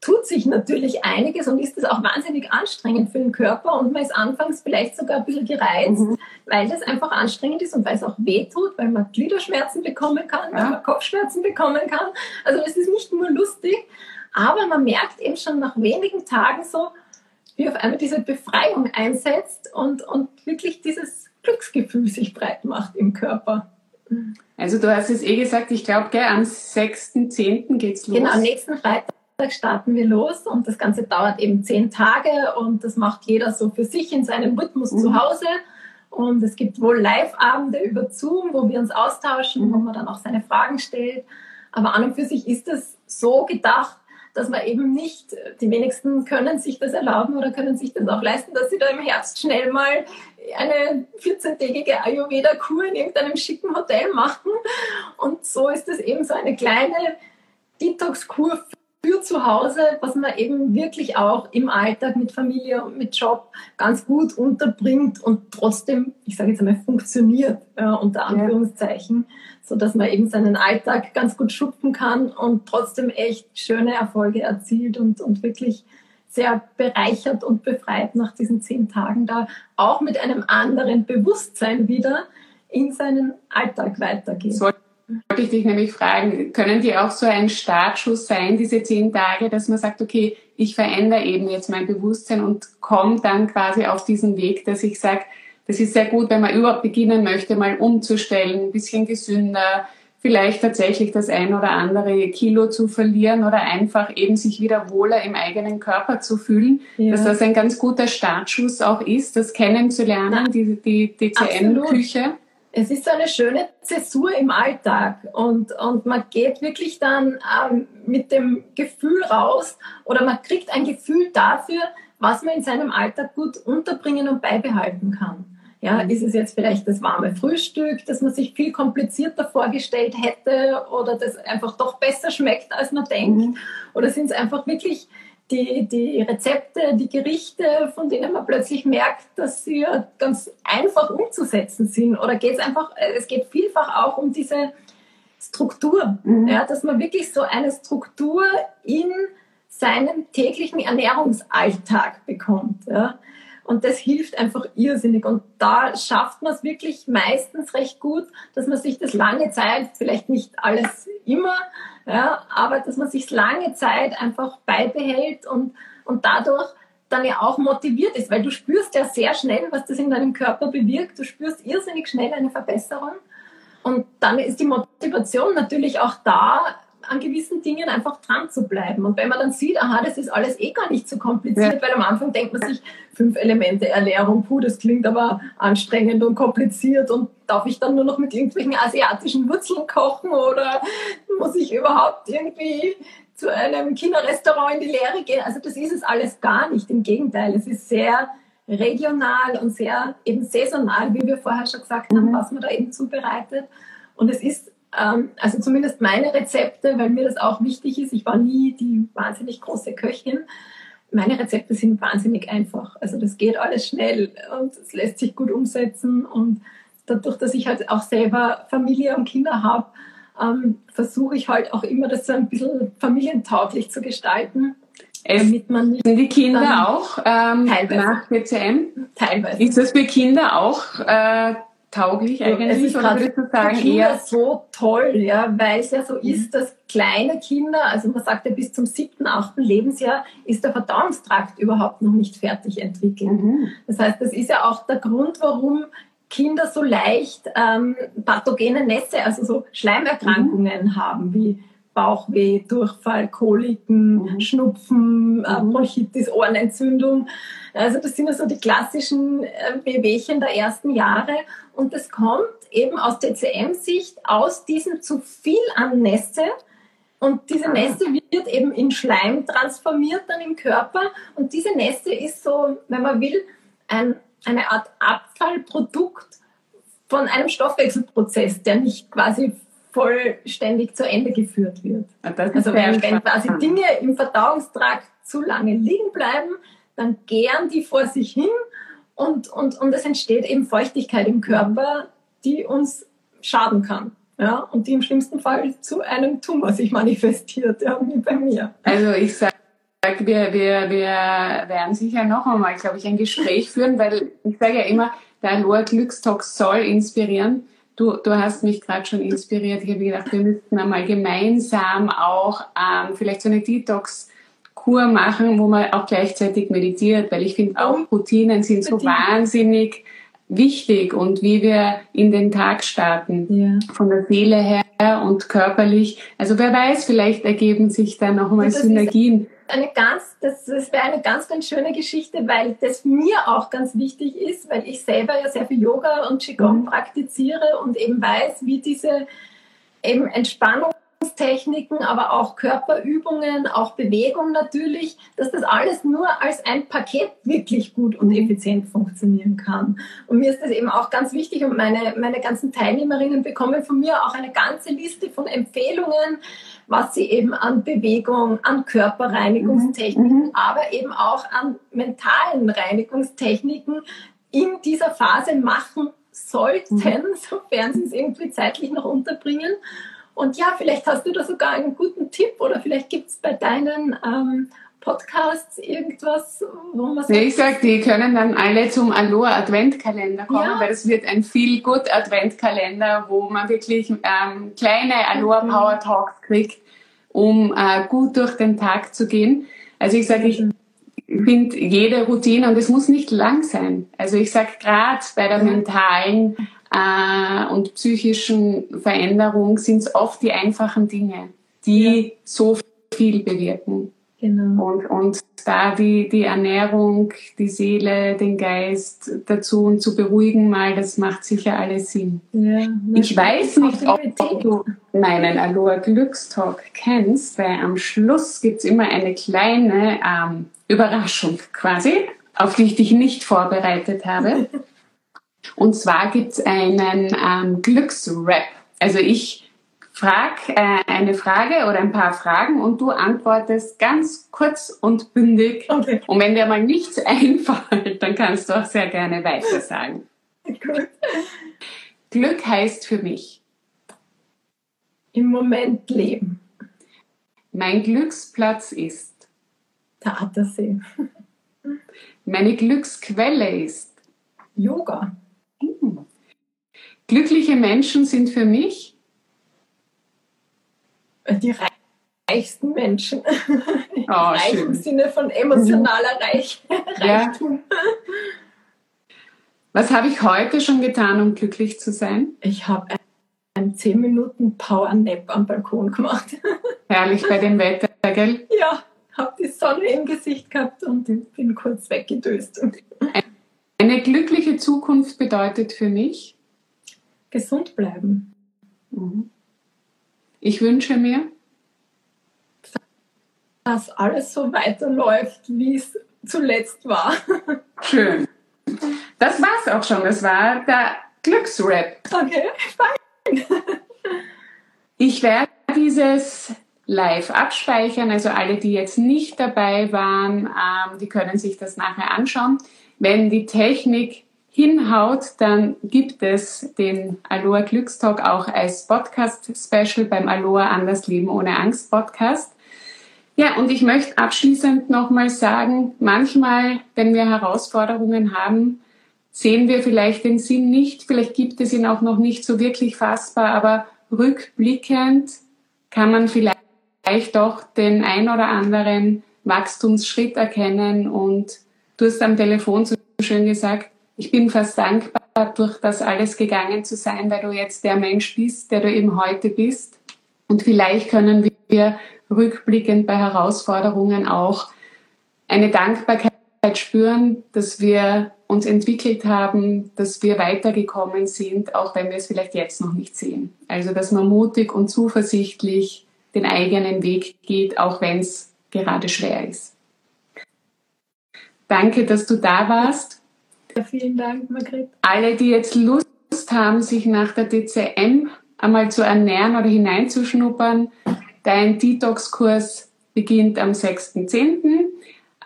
tut sich natürlich einiges und ist es auch wahnsinnig anstrengend für den Körper und man ist anfangs vielleicht sogar ein bisschen gereizt, mhm. weil das einfach anstrengend ist und weil es auch weh tut, weil man Gliederschmerzen bekommen kann, ja. weil man Kopfschmerzen bekommen kann. Also es ist nicht nur lustig, aber man merkt eben schon nach wenigen Tagen so, wie auf einmal diese Befreiung einsetzt und, und wirklich dieses Glücksgefühl sich breit macht im Körper.
Also du hast es eh gesagt, ich glaube, am 6.10. geht's los.
Genau, am nächsten Freitag starten wir los und das Ganze dauert eben zehn Tage und das macht jeder so für sich in seinem Rhythmus mhm. zu Hause. Und es gibt wohl Live-Abende über Zoom, wo wir uns austauschen, mhm. wo man dann auch seine Fragen stellt. Aber an und für sich ist es so gedacht, dass man eben nicht, die wenigsten können sich das erlauben oder können sich das auch leisten, dass sie da im Herbst schnell mal eine 14-tägige Ayurveda-Kur in irgendeinem schicken Hotel machen. Und so ist es eben so eine kleine Detox-Kur für zu Hause, was man eben wirklich auch im Alltag mit Familie und mit Job ganz gut unterbringt und trotzdem, ich sage jetzt einmal, funktioniert, äh, unter Anführungszeichen, ja. so dass man eben seinen Alltag ganz gut schupfen kann und trotzdem echt schöne Erfolge erzielt und, und wirklich sehr bereichert und befreit nach diesen zehn Tagen da auch mit einem anderen Bewusstsein wieder in seinen Alltag weitergeht. So
wollte ich dich nämlich fragen, können die auch so ein Startschuss sein, diese zehn Tage, dass man sagt, okay, ich verändere eben jetzt mein Bewusstsein und komme dann quasi auf diesen Weg, dass ich sage, das ist sehr gut, wenn man überhaupt beginnen möchte, mal umzustellen, ein bisschen gesünder, vielleicht tatsächlich das ein oder andere Kilo zu verlieren oder einfach eben sich wieder wohler im eigenen Körper zu fühlen, ja. dass das ein ganz guter Startschuss auch ist, das kennenzulernen, die, die DCM-Küche
es ist so eine schöne Zäsur im Alltag und, und man geht wirklich dann ähm, mit dem Gefühl raus oder man kriegt ein Gefühl dafür, was man in seinem Alltag gut unterbringen und beibehalten kann. Ja, mhm. ist es jetzt vielleicht das warme Frühstück, das man sich viel komplizierter vorgestellt hätte oder das einfach doch besser schmeckt, als man denkt? Mhm. Oder sind es einfach wirklich die, die Rezepte, die Gerichte, von denen man plötzlich merkt, dass sie ganz einfach umzusetzen sind. Oder geht es einfach, es geht vielfach auch um diese Struktur, mhm. ja, dass man wirklich so eine Struktur in seinen täglichen Ernährungsalltag bekommt. Ja. Und das hilft einfach irrsinnig. Und da schafft man es wirklich meistens recht gut, dass man sich das lange Zeit, vielleicht nicht alles immer, ja, aber dass man sich lange Zeit einfach beibehält und, und dadurch dann ja auch motiviert ist, weil du spürst ja sehr schnell, was das in deinem Körper bewirkt. Du spürst irrsinnig schnell eine Verbesserung. Und dann ist die Motivation natürlich auch da, an gewissen Dingen einfach dran zu bleiben. Und wenn man dann sieht, aha, das ist alles eh gar nicht so kompliziert, ja. weil am Anfang denkt man sich, fünf Elemente Ernährung, puh, das klingt aber anstrengend und kompliziert und darf ich dann nur noch mit irgendwelchen asiatischen Wurzeln kochen oder muss ich überhaupt irgendwie zu einem Kinderrestaurant in die Lehre gehen? Also das ist es alles gar nicht. Im Gegenteil, es ist sehr regional und sehr eben saisonal, wie wir vorher schon gesagt haben, mhm. was man da eben zubereitet. Und es ist also zumindest meine Rezepte, weil mir das auch wichtig ist. Ich war nie die wahnsinnig große Köchin. Meine Rezepte sind wahnsinnig einfach. Also das geht alles schnell und es lässt sich gut umsetzen. Und dadurch, dass ich halt auch selber Familie und Kinder habe, ähm, versuche ich halt auch immer, das so ein bisschen familientauglich zu gestalten.
Es damit man sind die Kinder auch ähm, teilweise. nach BCM? Teilweise. Ist das für Kinder auch äh, tauglich eigentlich? Es ist
oder würdest du sagen, eher so toll, ja, weil es ja so mhm. ist, dass kleine Kinder, also man sagt ja bis zum siebten, achten Lebensjahr, ist der Verdauungstrakt überhaupt noch nicht fertig entwickelt. Mhm. Das heißt, das ist ja auch der Grund, warum Kinder so leicht ähm, pathogene Nässe, also so Schleimerkrankungen mhm. haben, wie Bauchweh, Durchfall, Koliken, mhm. Schnupfen, äh, mhm. Bronchitis, Ohrenentzündung. Also das sind ja so die klassischen äh, Wehwehchen der ersten Jahre. Und das kommt eben aus TCM-Sicht aus diesem zu viel an Nässe. Und diese ah. Nässe wird eben in Schleim transformiert dann im Körper. Und diese Nässe ist so, wenn man will, ein, eine Art Abfallprodukt von einem Stoffwechselprozess, der nicht quasi vollständig zu Ende geführt wird. Ah, also wenn, wenn quasi Dinge im Verdauungstrakt zu lange liegen bleiben, dann gären die vor sich hin und, und, und es entsteht eben Feuchtigkeit im Körper, die uns schaden kann. Ja, und die im schlimmsten Fall zu einem Tumor sich manifestiert, ja, wie bei mir.
Also ich sage, wir, wir, wir werden sicher noch einmal, glaube ich, ein Gespräch führen, weil ich sage ja immer, der Aloha Glückstox soll inspirieren. Du, du hast mich gerade schon inspiriert. Ich habe gedacht, wir müssten einmal gemeinsam auch ähm, vielleicht so eine Detox-Kur machen, wo man auch gleichzeitig meditiert, weil ich finde auch Routinen sind so wahnsinnig wichtig und wie wir in den Tag starten, ja. von der Seele her und körperlich. Also wer weiß, vielleicht ergeben sich da noch mal Synergien
eine ganz, das, das wäre eine ganz, ganz schöne Geschichte, weil das mir auch ganz wichtig ist, weil ich selber ja sehr viel Yoga und Qigong mhm. praktiziere und eben weiß, wie diese eben Entspannungs Reinigungstechniken, aber auch Körperübungen, auch Bewegung natürlich, dass das alles nur als ein Paket wirklich gut und effizient funktionieren kann. Und mir ist das eben auch ganz wichtig und meine, meine ganzen Teilnehmerinnen bekommen von mir auch eine ganze Liste von Empfehlungen, was sie eben an Bewegung, an Körperreinigungstechniken, mhm. aber eben auch an mentalen Reinigungstechniken in dieser Phase machen sollten, mhm. sofern sie es irgendwie zeitlich noch unterbringen. Und ja, vielleicht hast du da sogar einen guten Tipp oder vielleicht gibt es bei deinen ähm, Podcasts irgendwas, wo man sagt.
Nee, ich sag, die können dann alle zum Aloha Adventkalender kommen, ja. weil es wird ein viel gut Adventkalender, wo man wirklich ähm, kleine Aloha mhm. Power Talks kriegt, um äh, gut durch den Tag zu gehen. Also ich sage, ich finde jede Routine und es muss nicht lang sein. Also ich sage gerade bei der mentalen äh, und psychischen Veränderung sind es oft die einfachen Dinge, die so viel bewirken. Genau. Und, und da die, die Ernährung, die Seele, den Geist dazu und zu beruhigen mal, das macht sicher alles Sinn. Ja, ich weiß nicht, ob du meinen Aloha Glückstalk kennst, weil am Schluss gibt's immer eine kleine ähm, Überraschung quasi, auf die ich dich nicht vorbereitet habe. Und zwar gibt's einen ähm, Glücksrap. Also ich frag äh, eine Frage oder ein paar Fragen und du antwortest ganz kurz und bündig. Okay. Und wenn dir mal nichts einfällt, dann kannst du auch sehr gerne weiter sagen. Gut. Glück heißt für mich.
Im Moment leben.
Mein Glücksplatz ist.
Der Attersee.
Meine Glücksquelle ist.
Yoga. Hm.
Glückliche Menschen sind für mich
die reichsten Menschen. Oh, Reich im Sinne von emotionaler Reich, Reichtum. Ja.
Was habe ich heute schon getan, um glücklich zu sein?
Ich habe einen 10 Minuten Power Nap am Balkon gemacht.
Herrlich bei dem Wetter, gell?
Ja, habe die Sonne im Gesicht gehabt und bin kurz weggedöst.
Eine glückliche Zukunft bedeutet für mich?
Gesund bleiben.
Mhm. Ich wünsche mir,
dass alles so weiterläuft, wie es zuletzt war.
Schön. Das war's auch schon. Das war der Glücksrap.
Okay, fein.
Ich werde dieses live abspeichern. Also alle, die jetzt nicht dabei waren, ähm, die können sich das nachher anschauen. Wenn die Technik hinhaut, dann gibt es den Aloha Glückstalk auch als Podcast-Special beim Aloha Anders Leben ohne Angst Podcast. Ja, und ich möchte abschließend nochmal sagen, manchmal, wenn wir Herausforderungen haben, sehen wir vielleicht den Sinn nicht, vielleicht gibt es ihn auch noch nicht so wirklich fassbar, aber rückblickend kann man vielleicht doch den ein oder anderen Wachstumsschritt erkennen und du hast am Telefon so schön gesagt, ich bin fast dankbar, durch das alles gegangen zu sein, weil du jetzt der Mensch bist, der du eben heute bist. Und vielleicht können wir rückblickend bei Herausforderungen auch eine Dankbarkeit spüren, dass wir uns entwickelt haben, dass wir weitergekommen sind, auch wenn wir es vielleicht jetzt noch nicht sehen. Also, dass man mutig und zuversichtlich den eigenen Weg geht, auch wenn es gerade schwer ist. Danke, dass du da warst.
Ja, vielen Dank, Margret.
Alle, die jetzt Lust haben, sich nach der DCM einmal zu ernähren oder hineinzuschnuppern, dein Detox-Kurs beginnt am 6.10.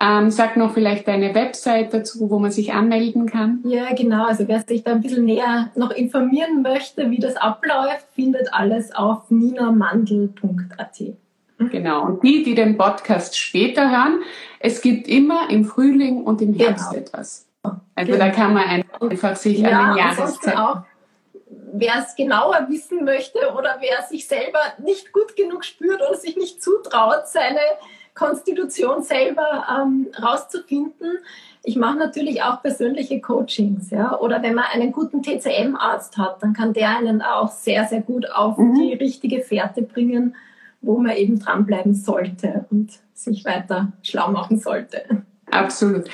Ähm, sag noch vielleicht deine Website dazu, wo man sich anmelden kann.
Ja, genau. Also wer sich da ein bisschen näher noch informieren möchte, wie das abläuft, findet alles auf ninamandel.at.
Genau. Und die, die den Podcast später hören, es gibt immer im Frühling und im Herbst genau. etwas. Also genau. da kann man einfach sich ja, an den Jahreszeiten...
auch, wer es genauer wissen möchte oder wer sich selber nicht gut genug spürt oder sich nicht zutraut, seine Konstitution selber ähm, rauszufinden. Ich mache natürlich auch persönliche Coachings, ja. Oder wenn man einen guten TCM-Arzt hat, dann kann der einen auch sehr, sehr gut auf mhm. die richtige Fährte bringen, wo man eben dranbleiben sollte und sich weiter schlau machen sollte.
Absolut.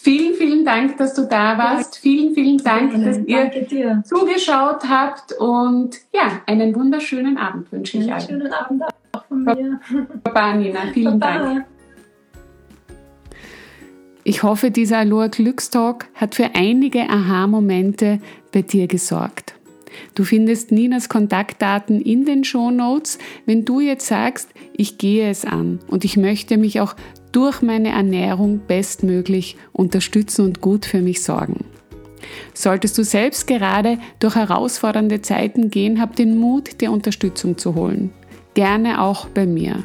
Vielen, vielen Dank, dass du da warst. Ja. Vielen, vielen Dank, Gerne. dass ihr zugeschaut habt. Und ja, einen wunderschönen Abend wünsche ich
euch. Einen schönen Abend auch von mir.
Baba, Nina. Vielen Baba. Dank. Ich hoffe, dieser Aloha Glückstalk hat für einige Aha-Momente bei dir gesorgt. Du findest Ninas Kontaktdaten in den Show Notes. Wenn du jetzt sagst, ich gehe es an und ich möchte mich auch durch meine Ernährung bestmöglich unterstützen und gut für mich sorgen. Solltest du selbst gerade durch herausfordernde Zeiten gehen, hab den Mut, dir Unterstützung zu holen. Gerne auch bei mir.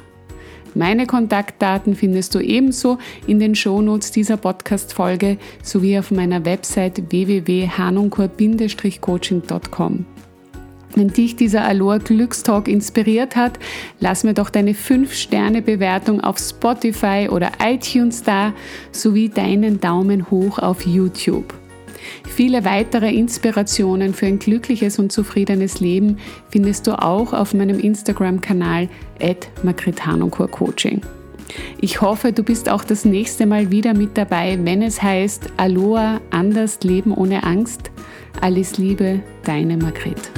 Meine Kontaktdaten findest du ebenso in den Shownotes dieser Podcast-Folge sowie auf meiner Website www.hanunkur-coaching.com. Wenn dich dieser Aloha Glückstalk inspiriert hat, lass mir doch deine 5-Sterne-Bewertung auf Spotify oder iTunes da, sowie deinen Daumen hoch auf YouTube. Viele weitere Inspirationen für ein glückliches und zufriedenes Leben findest du auch auf meinem Instagram-Kanal at Coaching. Ich hoffe, du bist auch das nächste Mal wieder mit dabei, wenn es heißt Aloha, anders leben ohne Angst. Alles Liebe, deine Margret.